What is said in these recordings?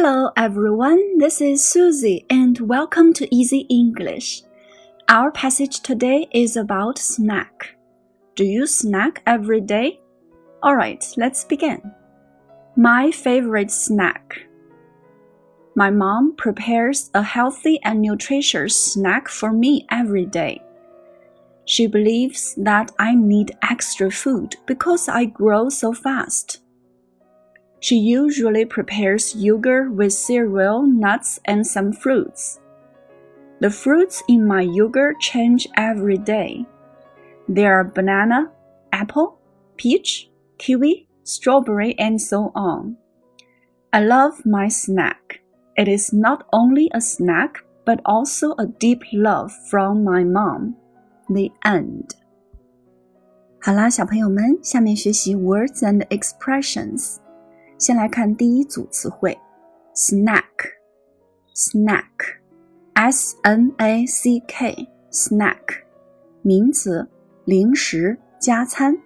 Hello everyone, this is Susie and welcome to Easy English. Our passage today is about snack. Do you snack every day? Alright, let's begin. My favorite snack. My mom prepares a healthy and nutritious snack for me every day. She believes that I need extra food because I grow so fast. She usually prepares yogurt with cereal, nuts, and some fruits. The fruits in my yogurt change every day. There are banana, apple, peach, kiwi, strawberry, and so on. I love my snack. It is not only a snack, but also a deep love from my mom. The end. 好啦，小朋友们，下面学习 words and expressions。 先来看第一组词汇，snack，snack，s n a c k，snack，名词，零食、加餐，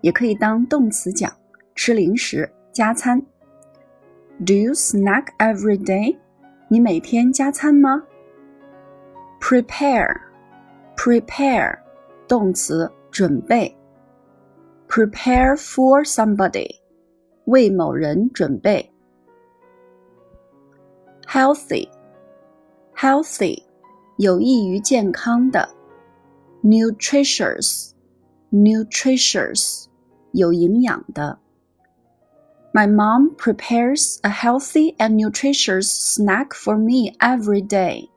也可以当动词讲，吃零食、加餐。Do you snack every day？你每天加餐吗？Prepare，prepare，动词，准备。Prepare for somebody。 为某人准备。healthy，healthy，有益于健康的。nutritious，nutritious，有营养的。My mom prepares a healthy and nutritious snack for me every day.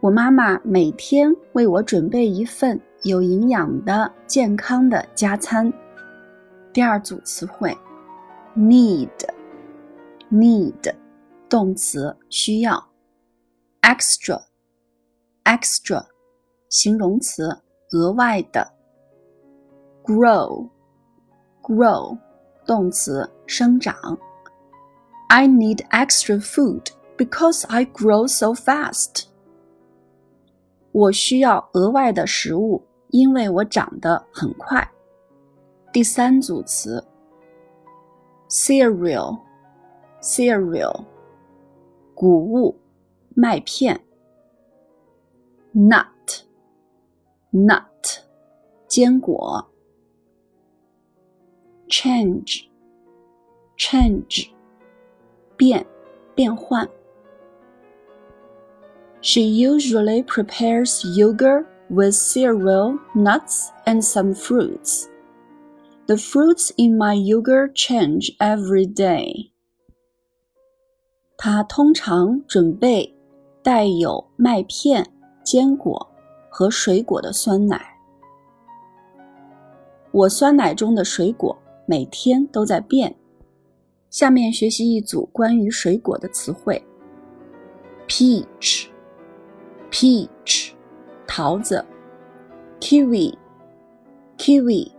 我妈妈每天为我准备一份有营养的、健康的加餐。第二组词汇 need need 动词需要，extra extra 形容词额外的，grow grow 动词生长。I need extra food because I grow so fast. 我需要额外的食物，因为我长得很快。第三组词 cereal cereal 谷物麦片 nut nut 坚果 change change 变变换 She usually prepares yogurt with cereal, nuts, and some fruits. The fruits in my yogurt change every day. 他通常准备带有麦片、坚果和水果的酸奶。我酸奶中的水果每天都在变。下面学习一组关于水果的词汇：peach，peach，桃子；kiwi，kiwi。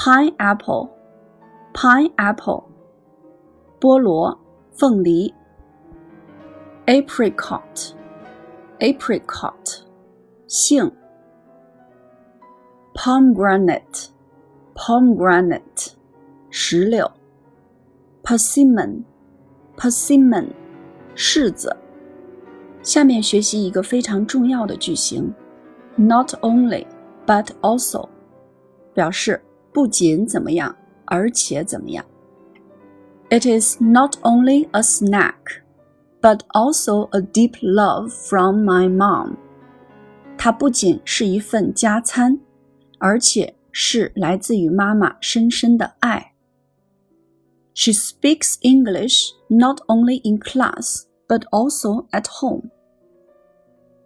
pineapple, pineapple，菠萝、凤梨。apricot, apricot，杏。pomegranate, pomegranate，石榴。persimmon, persimmon，柿子。下面学习一个非常重要的句型，not only but also，表示 不仅怎么样，而且怎么样。It is not only a snack, but also a deep love from my mom. 它不仅是一份加餐，而且是来自于妈妈深深的爱。She speaks English not only in class, but also at home.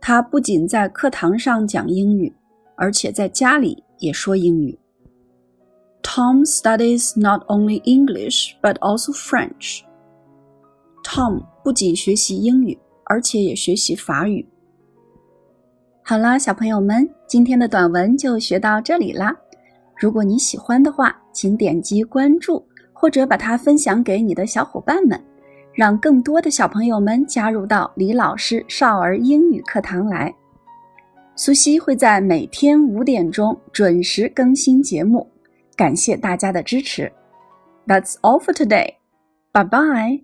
她不仅在课堂上讲英语，而且在家里也说英语。 Tom studies not only English but also French. Tom 不仅学习英语，而且也学习法语。好啦，小朋友们，今天的短文就学到这里啦。如果你喜欢的话，请点击关注，或者把它分享给你的小伙伴们，让更多的小朋友们加入到李老师少儿英语课堂来。苏西会在每天五点钟准时更新节目，感谢大家的支持。That's all for today. Bye bye.